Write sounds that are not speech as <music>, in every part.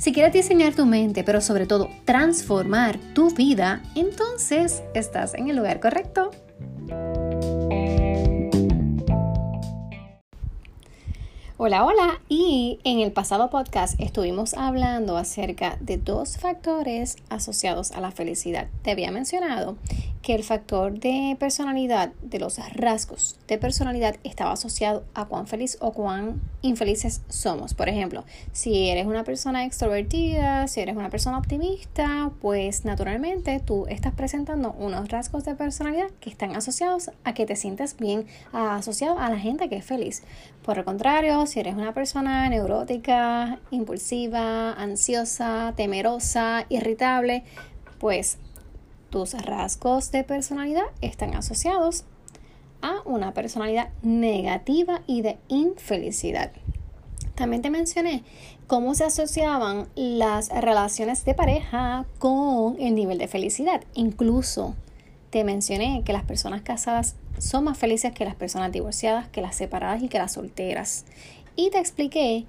Si quieres diseñar tu mente, pero sobre todo transformar tu vida, entonces estás en el lugar correcto. Hola, hola. Y en el pasado podcast estuvimos hablando acerca de dos factores asociados a la felicidad. Te había mencionado que el factor de personalidad, de los rasgos de personalidad, estaba asociado a cuán feliz o cuán infelices somos. Por ejemplo, si eres una persona extrovertida, si eres una persona optimista, pues naturalmente tú estás presentando unos rasgos de personalidad que están asociados a que te sientes bien asociado a la gente que es feliz. Por el contrario, si eres una persona neurótica, impulsiva, ansiosa, temerosa, irritable, pues tus rasgos de personalidad están asociados a una personalidad negativa y de infelicidad. También te mencioné cómo se asociaban las relaciones de pareja con el nivel de felicidad. Incluso te mencioné que las personas casadas son más felices que las personas divorciadas, que las separadas y que las solteras. Y te expliqué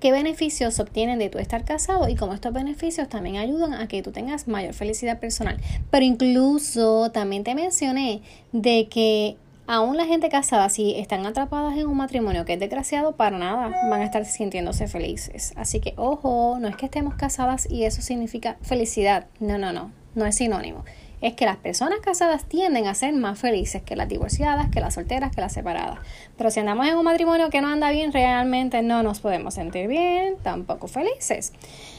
qué beneficios obtienen de tu estar casado y cómo estos beneficios también ayudan a que tú tengas mayor felicidad personal. Pero incluso también te mencioné de que aún la gente casada, si están atrapadas en un matrimonio que es desgraciado, para nada van a estar sintiéndose felices. Así que ojo, no es que estemos casadas y eso significa felicidad. No, no, no, no es sinónimo es que las personas casadas tienden a ser más felices que las divorciadas, que las solteras, que las separadas. Pero si andamos en un matrimonio que no anda bien, realmente no nos podemos sentir bien, tampoco felices.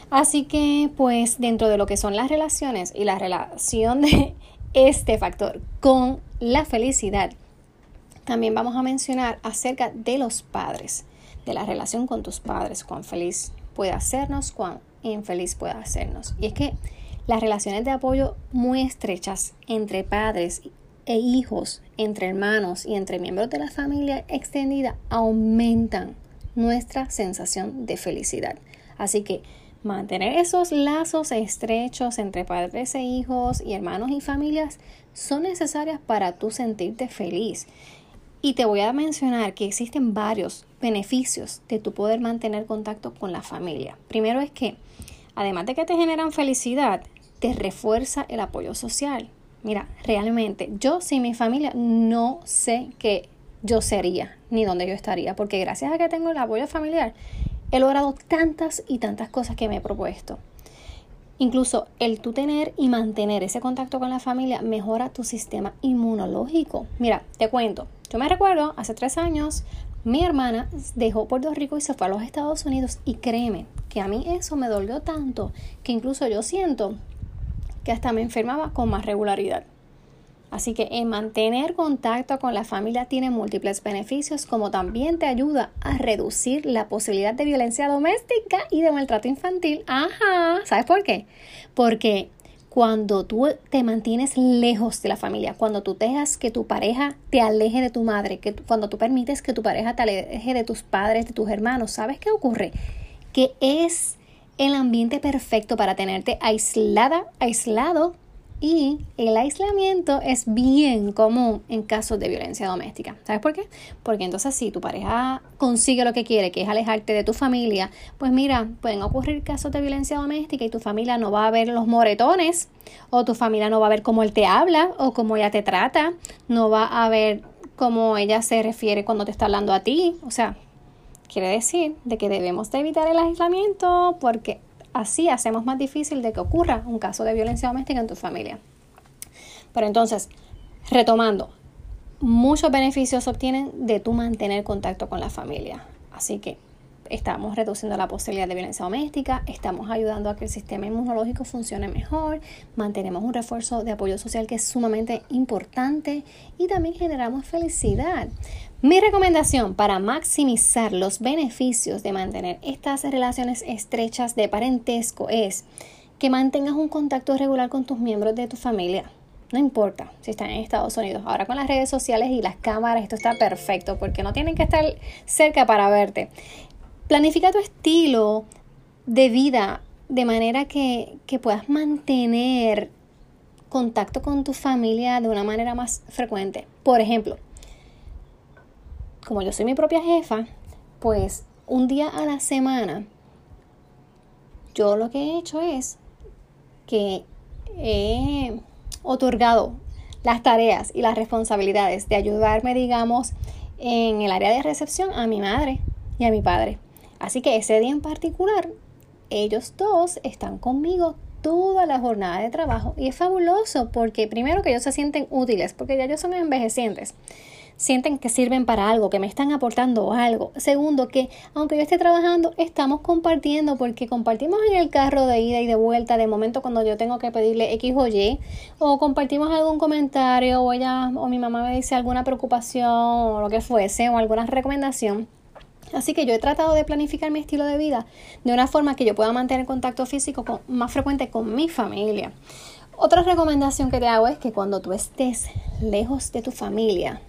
Así que, pues, dentro de lo que son las relaciones y la relación de este factor con la felicidad, también vamos a mencionar acerca de los padres, de la relación con tus padres, cuán feliz puede hacernos, cuán infeliz puede hacernos. Y es que las relaciones de apoyo muy estrechas entre padres e hijos, entre hermanos y entre miembros de la familia extendida aumentan nuestra sensación de felicidad. Así que mantener esos lazos estrechos entre padres e hijos y hermanos y familias son necesarias para tú sentirte feliz. Y te voy a mencionar que existen varios beneficios de tu poder mantener contacto con la familia. Primero es que, además de que te generan felicidad, te refuerza el apoyo social. Mira, realmente, yo sin mi familia no sé qué yo sería ni dónde yo estaría, porque gracias a que tengo el apoyo familiar, he logrado tantas y tantas cosas que me he propuesto. Incluso el tú tener y mantener ese contacto con la familia mejora tu sistema inmunológico. Mira, te cuento, yo me recuerdo hace tres años, mi hermana dejó Puerto Rico y se fue a los Estados Unidos y créeme que a mí eso me dolió tanto que incluso yo siento que hasta me enfermaba con más regularidad. Así que en mantener contacto con la familia tiene múltiples beneficios, como también te ayuda a reducir la posibilidad de violencia doméstica y de maltrato infantil. Ajá, ¿sabes por qué? Porque cuando tú te mantienes lejos de la familia, cuando tú dejas que tu pareja te aleje de tu madre, que cuando tú permites que tu pareja te aleje de tus padres, de tus hermanos, ¿sabes qué ocurre? Que es el ambiente perfecto para tenerte aislada, aislado y el aislamiento es bien común en casos de violencia doméstica. ¿Sabes por qué? Porque entonces si tu pareja consigue lo que quiere, que es alejarte de tu familia, pues mira, pueden ocurrir casos de violencia doméstica y tu familia no va a ver los moretones o tu familia no va a ver cómo él te habla o cómo ella te trata, no va a ver cómo ella se refiere cuando te está hablando a ti. O sea, Quiere decir de que debemos de evitar el aislamiento porque así hacemos más difícil de que ocurra un caso de violencia doméstica en tu familia. Pero entonces, retomando, muchos beneficios se obtienen de tu mantener contacto con la familia. Así que estamos reduciendo la posibilidad de violencia doméstica, estamos ayudando a que el sistema inmunológico funcione mejor, mantenemos un refuerzo de apoyo social que es sumamente importante y también generamos felicidad. Mi recomendación para maximizar los beneficios de mantener estas relaciones estrechas de parentesco es que mantengas un contacto regular con tus miembros de tu familia. No importa si están en Estados Unidos. Ahora con las redes sociales y las cámaras esto está perfecto porque no tienen que estar cerca para verte. Planifica tu estilo de vida de manera que, puedas mantener contacto con tu familia de una manera más frecuente. Por ejemplo, como yo soy mi propia jefa, pues un día a la semana, yo lo que he hecho es que he otorgado las tareas y las responsabilidades de ayudarme, digamos, en el área de recepción a mi madre y a mi padre. Así que ese día en particular, ellos dos están conmigo toda la jornada de trabajo y es fabuloso porque primero que ellos se sienten útiles, porque ya ellos son envejecientes sienten que sirven para algo, que me están aportando algo. Segundo, que aunque yo esté trabajando, estamos compartiendo porque compartimos en el carro de ida y de vuelta, de momento cuando yo tengo que pedirle X o Y, o compartimos algún comentario, o ella o mi mamá me dice alguna preocupación o lo que fuese, o alguna recomendación. Así que yo he tratado de planificar mi estilo de vida de una forma que yo pueda mantener contacto físico más frecuente con mi familia. Otra recomendación que te hago es que cuando tú estés lejos de tu familia,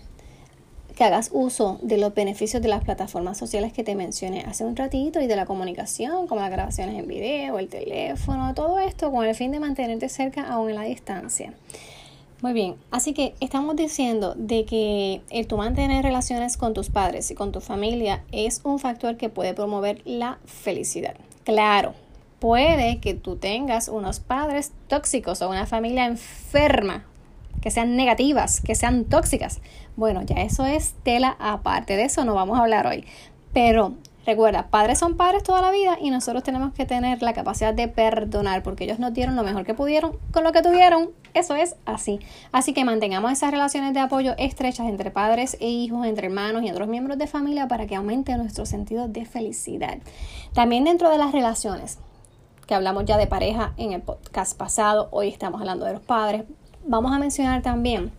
que hagas uso de los beneficios de las plataformas sociales que te mencioné hace un ratito y de la comunicación, como las grabaciones en video, el teléfono, todo esto con el fin de mantenerte cerca aún en la distancia. Muy bien, así que estamos diciendo de que el tu mantener relaciones con tus padres y con tu familia es un factor que puede promover la felicidad. Claro, puede que tú tengas unos padres tóxicos o una familia enferma que sean negativas, que sean tóxicas. Bueno, ya eso es tela aparte, de eso no vamos a hablar hoy. Pero recuerda, padres son padres toda la vida y nosotros tenemos que tener la capacidad de perdonar porque ellos nos dieron lo mejor que pudieron con lo que tuvieron. Eso es así. Así que mantengamos esas relaciones de apoyo estrechas entre padres e hijos, entre hermanos y otros miembros de familia para que aumente nuestro sentido de felicidad. También dentro de las relaciones, que hablamos ya de pareja en el podcast pasado, hoy estamos hablando de los padres, vamos a mencionar también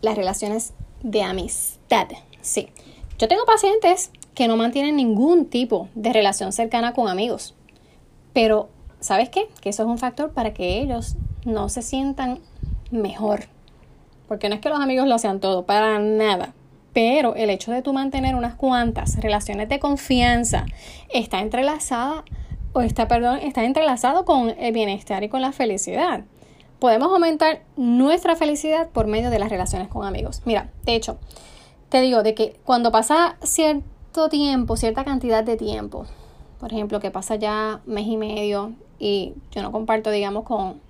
las relaciones de amistad. Sí, yo tengo pacientes que no mantienen ningún tipo de relación cercana con amigos, pero ¿sabes qué? Que eso es un factor para que ellos no se sientan mejor. Porque no es que los amigos lo sean todo, para nada. Pero el hecho de tú mantener unas cuantas relaciones de confianza está entrelazada, o está, perdón, está entrelazado con el bienestar y con la felicidad podemos aumentar nuestra felicidad por medio de las relaciones con amigos. Mira, de hecho, te digo de que cuando pasa cierto tiempo, cierta cantidad de tiempo, por ejemplo, que pasa ya mes y medio y yo no comparto, digamos, con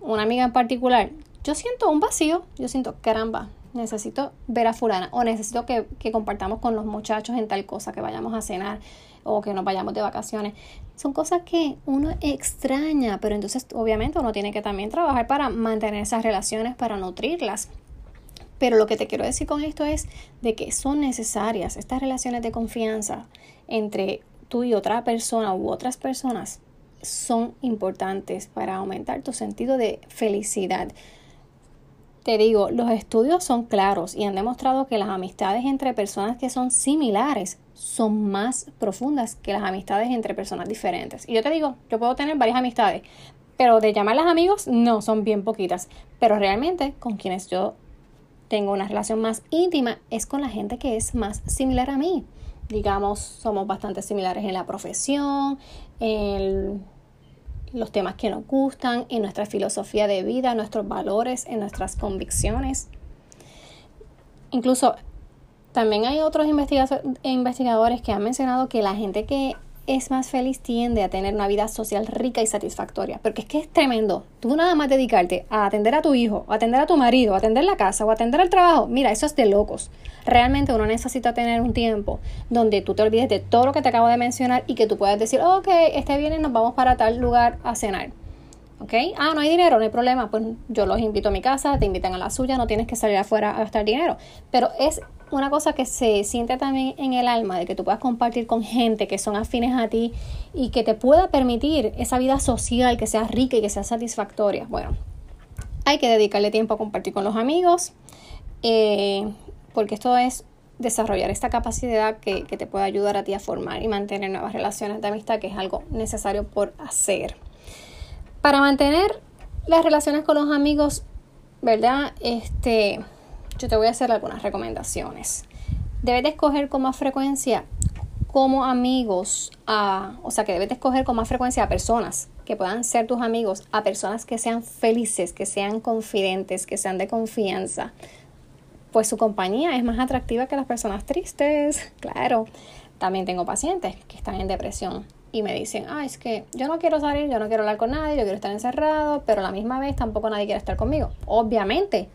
una amiga en particular, yo siento un vacío, yo siento, caramba, necesito ver a fulana o necesito que, que compartamos con los muchachos en tal cosa, que vayamos a cenar o que nos vayamos de vacaciones. Son cosas que uno extraña, pero entonces obviamente uno tiene que también trabajar para mantener esas relaciones, para nutrirlas. Pero lo que te quiero decir con esto es de que son necesarias estas relaciones de confianza entre tú y otra persona u otras personas son importantes para aumentar tu sentido de felicidad. Te digo, los estudios son claros y han demostrado que las amistades entre personas que son similares son más profundas que las amistades entre personas diferentes. Y yo te digo, yo puedo tener varias amistades, pero de llamarlas amigos, no, son bien poquitas. Pero realmente con quienes yo tengo una relación más íntima es con la gente que es más similar a mí. Digamos, somos bastante similares en la profesión, en los temas que nos gustan, en nuestra filosofía de vida, nuestros valores, en nuestras convicciones. Incluso también hay otros investigadores que han mencionado que la gente que es más feliz tiende a tener una vida social rica y satisfactoria. Porque es que es tremendo. Tú nada más dedicarte a atender a tu hijo, a atender a tu marido, a atender la casa o a atender el trabajo. Mira, eso es de locos. Realmente uno necesita tener un tiempo donde tú te olvides de todo lo que te acabo de mencionar y que tú puedas decir, ok, este viene nos vamos para tal lugar a cenar. ¿Ok? Ah, no hay dinero, no hay problema. Pues yo los invito a mi casa, te invitan a la suya, no tienes que salir afuera a gastar dinero. Pero es una cosa que se siente también en el alma, de que tú puedas compartir con gente que son afines a ti y que te pueda permitir esa vida social que sea rica y que sea satisfactoria. Bueno, hay que dedicarle tiempo a compartir con los amigos, eh, porque esto es desarrollar esta capacidad que, que te puede ayudar a ti a formar y mantener nuevas relaciones de amistad, que es algo necesario por hacer. Para mantener las relaciones con los amigos, ¿verdad? Este, yo te voy a hacer algunas recomendaciones. Debes de escoger con más frecuencia como amigos, a, o sea que debes de escoger con más frecuencia a personas que puedan ser tus amigos, a personas que sean felices, que sean confidentes, que sean de confianza. Pues su compañía es más atractiva que las personas tristes, <laughs> claro. También tengo pacientes que están en depresión y me dicen, ah, es que yo no quiero salir, yo no quiero hablar con nadie, yo quiero estar encerrado, pero a la misma vez tampoco nadie quiere estar conmigo. Obviamente,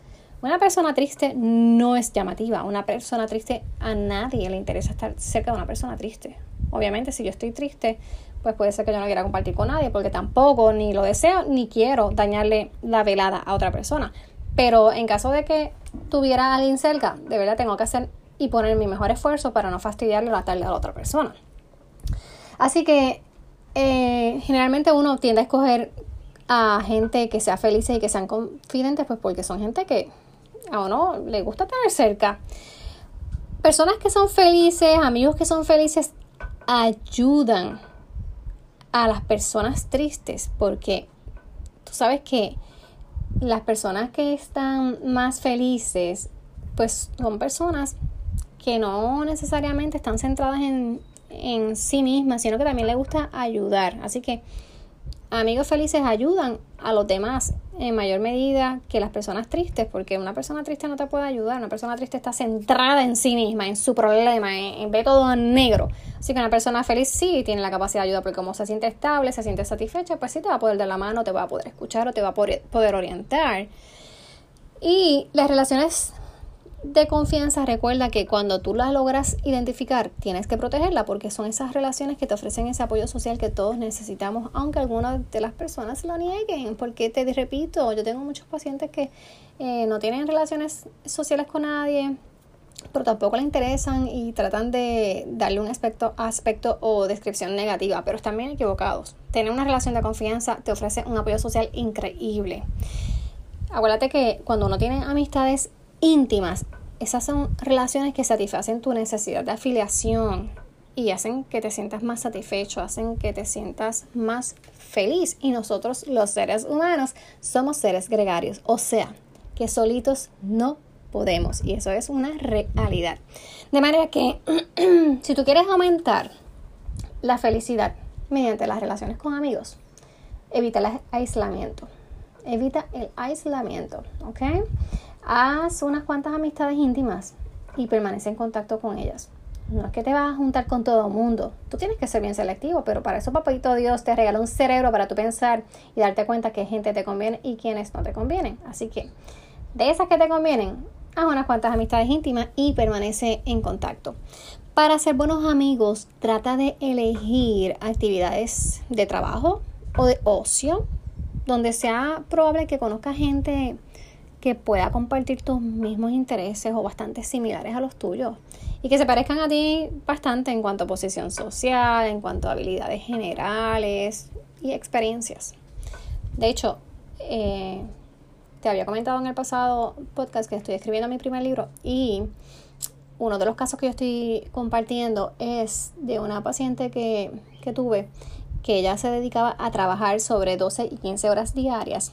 una persona triste no es llamativa. Una persona triste a nadie le interesa estar cerca de una persona triste. Obviamente, si yo estoy triste, pues puede ser que yo no quiera compartir con nadie, porque tampoco ni lo deseo ni quiero dañarle la velada a otra persona. Pero en caso de que tuviera a alguien cerca, de verdad tengo que hacer y poner mi mejor esfuerzo para no fastidiarle la tarde a la otra persona. Así que eh, generalmente uno tiende a escoger a gente que sea feliz y que sean confidentes, pues porque son gente que a uno le gusta tener cerca. Personas que son felices, amigos que son felices, ayudan a las personas tristes porque tú sabes que las personas que están más felices, pues son personas que no necesariamente están centradas en, en sí mismas, sino que también les gusta ayudar. Así que amigos felices ayudan a los demás en mayor medida que las personas tristes, porque una persona triste no te puede ayudar, una persona triste está centrada en sí misma, en su problema, en, ve todo en negro. Así que una persona feliz sí tiene la capacidad de ayudar, porque como se siente estable, se siente satisfecha, pues sí te va a poder dar la mano, te va a poder escuchar o te va a poder orientar. Y las relaciones de confianza, recuerda que cuando tú la logras identificar, tienes que protegerla porque son esas relaciones que te ofrecen ese apoyo social que todos necesitamos, aunque algunas de las personas lo nieguen. Porque te repito, yo tengo muchos pacientes que eh, no tienen relaciones sociales con nadie, pero tampoco le interesan y tratan de darle un aspecto, aspecto o descripción negativa, pero están bien equivocados. Tener una relación de confianza te ofrece un apoyo social increíble. Acuérdate que cuando uno tiene amistades íntimas. Esas son relaciones que satisfacen tu necesidad de afiliación y hacen que te sientas más satisfecho, hacen que te sientas más feliz. Y nosotros los seres humanos somos seres gregarios, o sea, que solitos no podemos. Y eso es una realidad. De manera que <clears throat> si tú quieres aumentar la felicidad mediante las relaciones con amigos, evita el aislamiento. Evita el aislamiento, ¿ok? Haz unas cuantas amistades íntimas y permanece en contacto con ellas. No es que te vas a juntar con todo el mundo. Tú tienes que ser bien selectivo, pero para eso papito Dios te regaló un cerebro para tú pensar y darte cuenta qué gente te conviene y quiénes no te convienen. Así que de esas que te convienen, haz unas cuantas amistades íntimas y permanece en contacto. Para ser buenos amigos, trata de elegir actividades de trabajo o de ocio, donde sea probable que conozcas gente que pueda compartir tus mismos intereses o bastante similares a los tuyos y que se parezcan a ti bastante en cuanto a posición social, en cuanto a habilidades generales y experiencias. De hecho, eh, te había comentado en el pasado podcast que estoy escribiendo mi primer libro y uno de los casos que yo estoy compartiendo es de una paciente que, que tuve que ella se dedicaba a trabajar sobre 12 y 15 horas diarias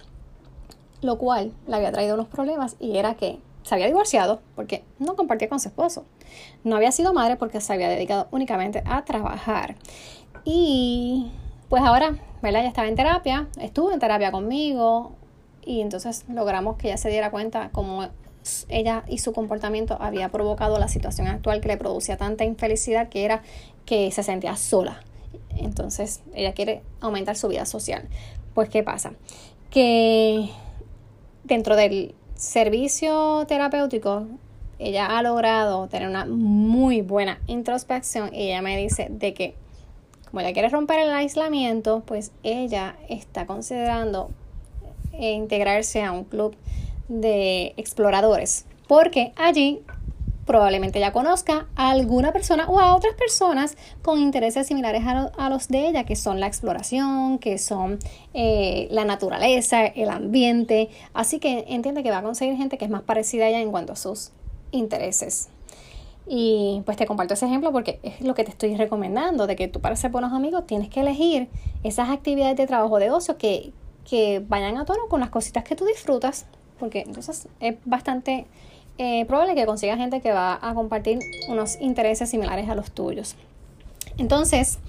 lo cual le había traído unos problemas y era que se había divorciado porque no compartía con su esposo. No había sido madre porque se había dedicado únicamente a trabajar. Y pues ahora, ¿verdad? Ya estaba en terapia, estuvo en terapia conmigo y entonces logramos que ella se diera cuenta cómo ella y su comportamiento había provocado la situación actual que le producía tanta infelicidad que era que se sentía sola. Entonces ella quiere aumentar su vida social. Pues ¿qué pasa? Que dentro del servicio terapéutico, ella ha logrado tener una muy buena introspección y ella me dice de que como ella quiere romper el aislamiento, pues ella está considerando integrarse a un club de exploradores, porque allí probablemente ya conozca a alguna persona o a otras personas con intereses similares a, los de ella, que son la exploración, que son eh, la naturaleza, el ambiente. Así que entiende que va a conseguir gente que es más parecida a ella en cuanto a sus intereses. Y pues te comparto ese ejemplo porque es lo que te estoy recomendando, de que tú para ser buenos amigos tienes que elegir esas actividades de trabajo de ocio que, que vayan a tono con las cositas que tú disfrutas, porque entonces es bastante eh, probable que consigas gente que va a compartir unos intereses similares a los tuyos. Entonces,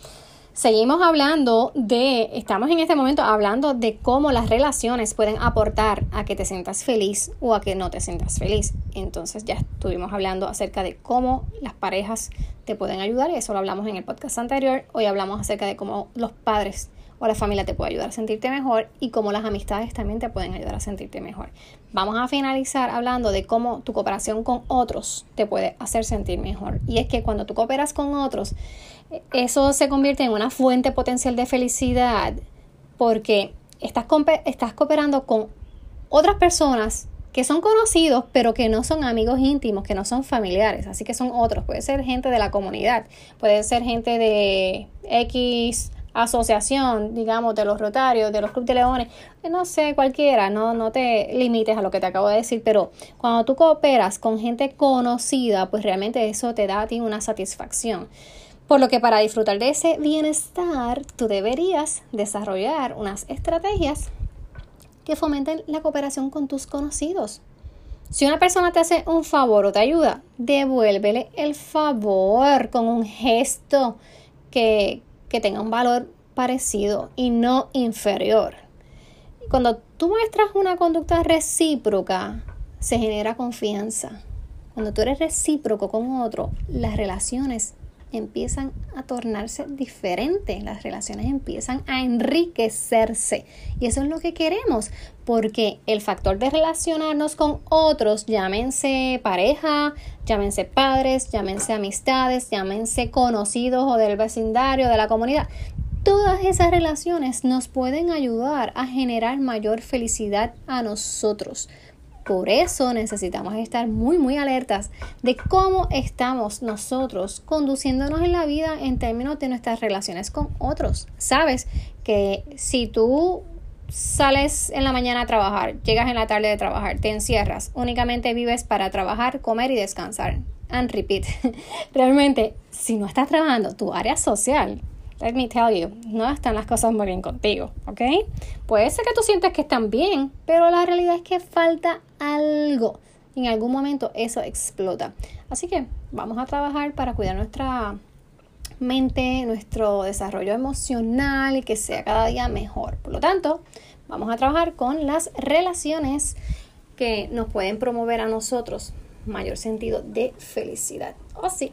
seguimos hablando de, estamos en este momento hablando de cómo las relaciones pueden aportar a que te sientas feliz o a que no te sientas feliz. Entonces ya estuvimos hablando acerca de cómo las parejas te pueden ayudar y eso lo hablamos en el podcast anterior. Hoy hablamos acerca de cómo los padres o la familia te puede ayudar a sentirte mejor y cómo las amistades también te pueden ayudar a sentirte mejor. Vamos a finalizar hablando de cómo tu cooperación con otros te puede hacer sentir mejor. Y es que cuando tú cooperas con otros, eso se convierte en una fuente potencial de felicidad porque estás, estás cooperando con otras personas que son conocidos, pero que no son amigos íntimos, que no son familiares, así que son otros. Puede ser gente de la comunidad, puede ser gente de X asociación, digamos, de los Rotarios, de los Club de Leones, no sé, cualquiera, no, no te limites a lo que te acabo de decir, pero cuando tú cooperas con gente conocida, pues realmente eso te da a ti una satisfacción. Por lo que para disfrutar de ese bienestar, tú deberías desarrollar unas estrategias que fomenten la cooperación con tus conocidos. Si una persona te hace un favor o te ayuda, devuélvele el favor con un gesto que, que tenga un valor parecido y no inferior. Cuando tú muestras una conducta recíproca, se genera confianza. Cuando tú eres recíproco con otro, las relaciones empiezan a tornarse diferentes, las relaciones empiezan a enriquecerse. Y eso es lo que queremos, porque el factor de relacionarnos con otros, llámense pareja, llámense padres, llámense amistades, llámense conocidos o del vecindario, de la comunidad, todas esas relaciones nos pueden ayudar a generar mayor felicidad a nosotros. Por eso necesitamos estar muy, muy alertas de cómo estamos nosotros conduciéndonos en la vida en términos de nuestras relaciones con otros. Sabes que si tú sales en la mañana a trabajar, llegas en la tarde de trabajar, te encierras, únicamente vives para trabajar, comer y descansar. And repeat. <laughs> Realmente, si no estás trabajando tu área social, let me tell you, no están las cosas muy bien contigo, ¿ok? Puede ser que tú sientes que están bien, pero la realidad es que falta algo. En algún momento eso explota. Así que vamos a trabajar para cuidar nuestra mente, nuestro desarrollo emocional y que sea cada día mejor. Por lo tanto, vamos a trabajar con las relaciones que nos pueden promover a nosotros mayor sentido de felicidad. O oh, sí,